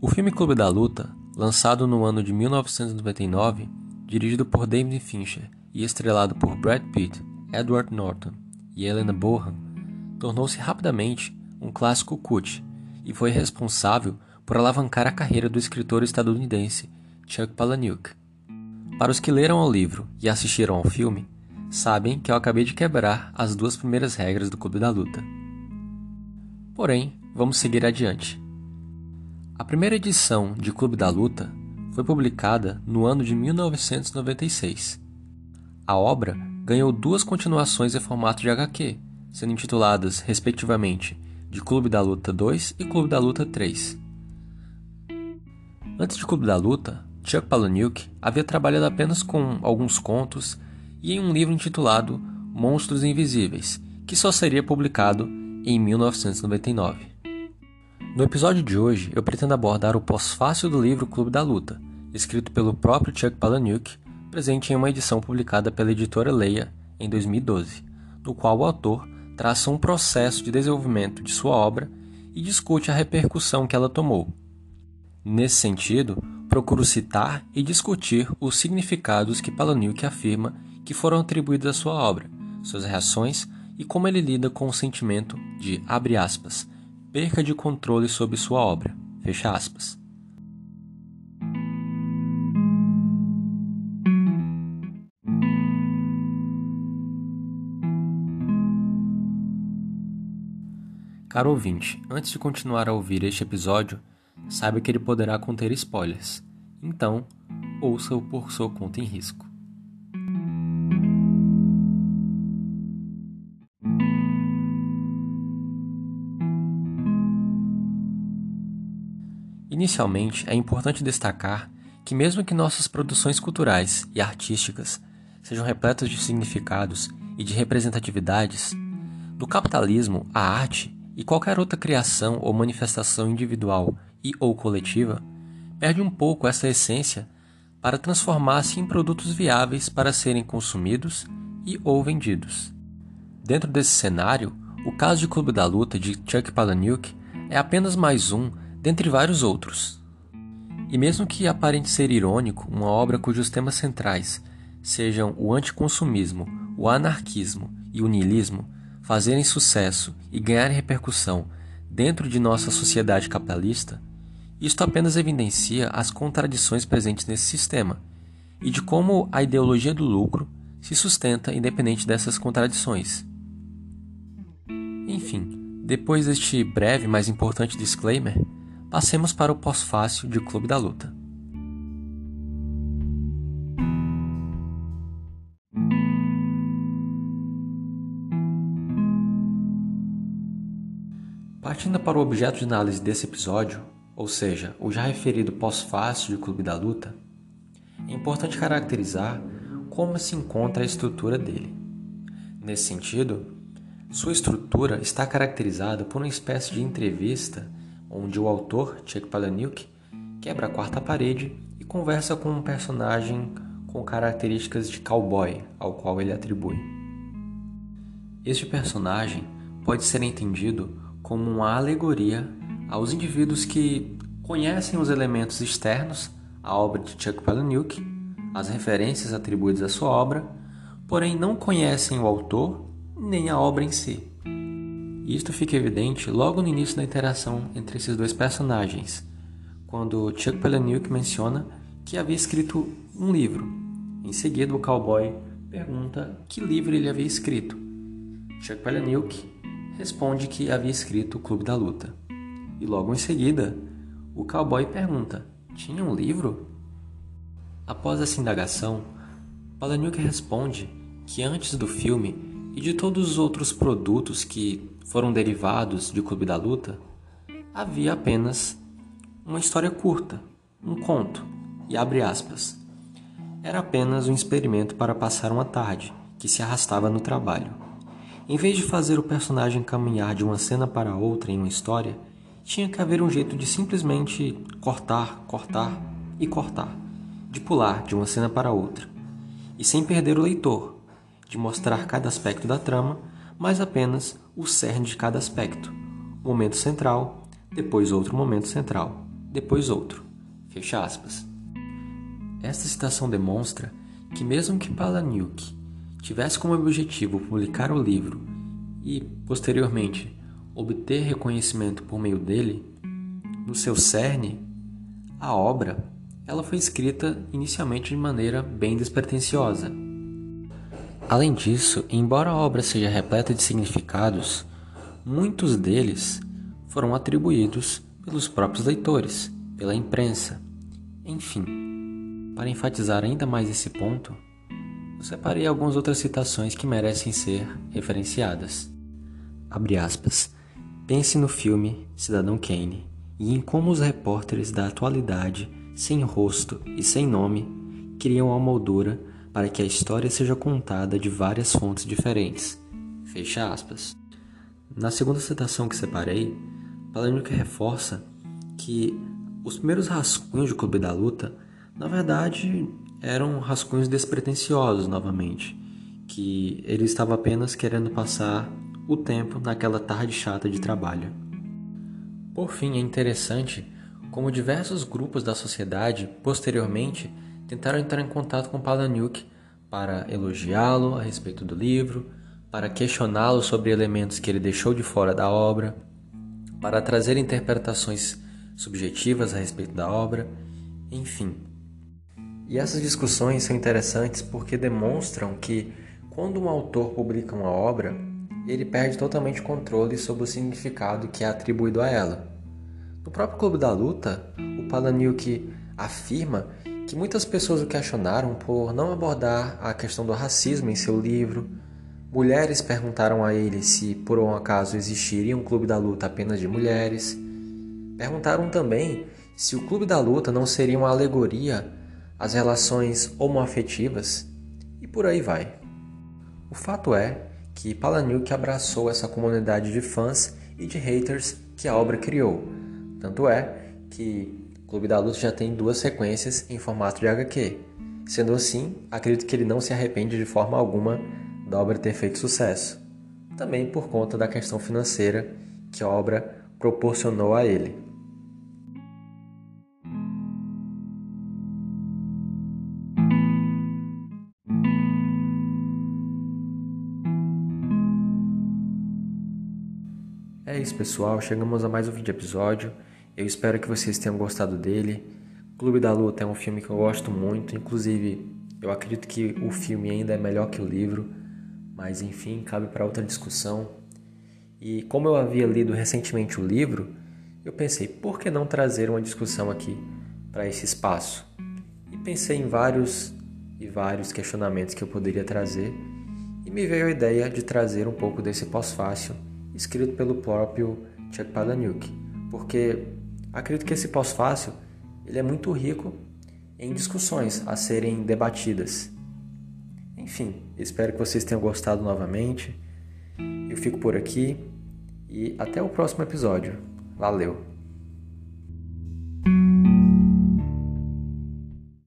O filme Clube da Luta, lançado no ano de 1999, dirigido por David Fincher e estrelado por Brad Pitt, Edward Norton e Helena Bonham, tornou-se rapidamente um clássico cult e foi responsável por alavancar a carreira do escritor estadunidense Chuck Palahniuk. Para os que leram o livro e assistiram ao filme, sabem que eu acabei de quebrar as duas primeiras regras do Clube da Luta. Porém, vamos seguir adiante. A primeira edição de Clube da Luta foi publicada no ano de 1996. A obra ganhou duas continuações em formato de HQ, sendo intituladas, respectivamente, de Clube da Luta 2 e Clube da Luta 3. Antes de Clube da Luta, Chuck Palahniuk havia trabalhado apenas com alguns contos e em um livro intitulado Monstros Invisíveis, que só seria publicado em 1999. No episódio de hoje, eu pretendo abordar o pós-fácil do livro Clube da Luta, escrito pelo próprio Chuck Palahniuk, presente em uma edição publicada pela editora Leia em 2012, no qual o autor traça um processo de desenvolvimento de sua obra e discute a repercussão que ela tomou. Nesse sentido, procuro citar e discutir os significados que Palahniuk afirma que foram atribuídos à sua obra, suas reações e como ele lida com o sentimento de, abre aspas, perca de controle sobre sua obra. Fecha aspas. Caro ouvinte, antes de continuar a ouvir este episódio, saiba que ele poderá conter spoilers. Então, ouça-o por sua conta em risco. Inicialmente, é importante destacar que, mesmo que nossas produções culturais e artísticas sejam repletas de significados e de representatividades, no capitalismo, a arte e qualquer outra criação ou manifestação individual e ou coletiva perde um pouco essa essência para transformar-se em produtos viáveis para serem consumidos e ou vendidos. Dentro desse cenário, o caso de Clube da Luta de Chuck Palahniuk é apenas mais um dentre vários outros. E mesmo que aparente ser irônico, uma obra cujos temas centrais sejam o anticonsumismo, o anarquismo e o niilismo fazerem sucesso e ganharem repercussão dentro de nossa sociedade capitalista, isto apenas evidencia as contradições presentes nesse sistema e de como a ideologia do lucro se sustenta independente dessas contradições. Enfim, depois deste breve, mas importante disclaimer, Passemos para o pós-fácil de Clube da Luta. Partindo para o objeto de análise desse episódio, ou seja, o já referido pós-fácil de Clube da Luta, é importante caracterizar como se encontra a estrutura dele. Nesse sentido, sua estrutura está caracterizada por uma espécie de entrevista onde o autor, Chuck Palahniuk, quebra a quarta parede e conversa com um personagem com características de cowboy, ao qual ele atribui. Este personagem pode ser entendido como uma alegoria aos indivíduos que conhecem os elementos externos à obra de Chuck Palahniuk, as referências atribuídas à sua obra, porém não conhecem o autor nem a obra em si. Isto fica evidente logo no início da interação entre esses dois personagens, quando Chuck Palahniuk menciona que havia escrito um livro. Em seguida, o cowboy pergunta que livro ele havia escrito. Chuck Palahniuk responde que havia escrito O Clube da Luta. E logo em seguida, o cowboy pergunta: Tinha um livro? Após essa indagação, Palahniuk responde que antes do filme e de todos os outros produtos que foram derivados de Clube da Luta, havia apenas uma história curta, um conto, e abre aspas. Era apenas um experimento para passar uma tarde que se arrastava no trabalho. Em vez de fazer o personagem caminhar de uma cena para outra em uma história, tinha que haver um jeito de simplesmente cortar, cortar e cortar, de pular de uma cena para outra, e sem perder o leitor, de mostrar cada aspecto da trama mas apenas o cerne de cada aspecto. Momento central, depois outro momento central. depois outro. Fecha aspas. Esta citação demonstra que mesmo que Palahniuk tivesse como objetivo publicar o livro e, posteriormente, obter reconhecimento por meio dele, no seu cerne, a obra ela foi escrita inicialmente de maneira bem despretensiosa. Além disso, embora a obra seja repleta de significados, muitos deles foram atribuídos pelos próprios leitores, pela imprensa. Enfim, para enfatizar ainda mais esse ponto, eu separei algumas outras citações que merecem ser referenciadas. Abre aspas. Pense no filme Cidadão Kane e em como os repórteres da atualidade, sem rosto e sem nome, criam a moldura para que a história seja contada de várias fontes diferentes. Fecha aspas. Na segunda citação que separei, Palahniuk reforça que os primeiros rascunhos de Clube da Luta, na verdade, eram rascunhos despretensiosos novamente, que ele estava apenas querendo passar o tempo naquela tarde chata de trabalho. Por fim, é interessante como diversos grupos da sociedade posteriormente tentaram entrar em contato com Palahniuk para elogiá-lo a respeito do livro, para questioná-lo sobre elementos que ele deixou de fora da obra, para trazer interpretações subjetivas a respeito da obra, enfim. E essas discussões são interessantes porque demonstram que quando um autor publica uma obra, ele perde totalmente controle sobre o significado que é atribuído a ela. No próprio Clube da Luta, o Palahniuk afirma que muitas pessoas o questionaram por não abordar a questão do racismo em seu livro. Mulheres perguntaram a ele se por um acaso existiria um clube da luta apenas de mulheres. Perguntaram também se o clube da luta não seria uma alegoria às relações homoafetivas e por aí vai. O fato é que Palahniuk abraçou essa comunidade de fãs e de haters que a obra criou. Tanto é que Clube da Luta já tem duas sequências em formato de HQ. Sendo assim, acredito que ele não se arrepende de forma alguma da obra ter feito sucesso. Também por conta da questão financeira que a obra proporcionou a ele. É isso, pessoal. Chegamos a mais um vídeo episódio. Eu espero que vocês tenham gostado dele. Clube da Luta é um filme que eu gosto muito, inclusive eu acredito que o filme ainda é melhor que o livro, mas enfim, cabe para outra discussão. E como eu havia lido recentemente o livro, eu pensei, por que não trazer uma discussão aqui para esse espaço? E pensei em vários e vários questionamentos que eu poderia trazer, e me veio a ideia de trazer um pouco desse pós-fácil escrito pelo próprio Chuck Palahniuk, porque Acredito que esse pós-fácil ele é muito rico em discussões a serem debatidas. Enfim, espero que vocês tenham gostado novamente. Eu fico por aqui e até o próximo episódio. Valeu!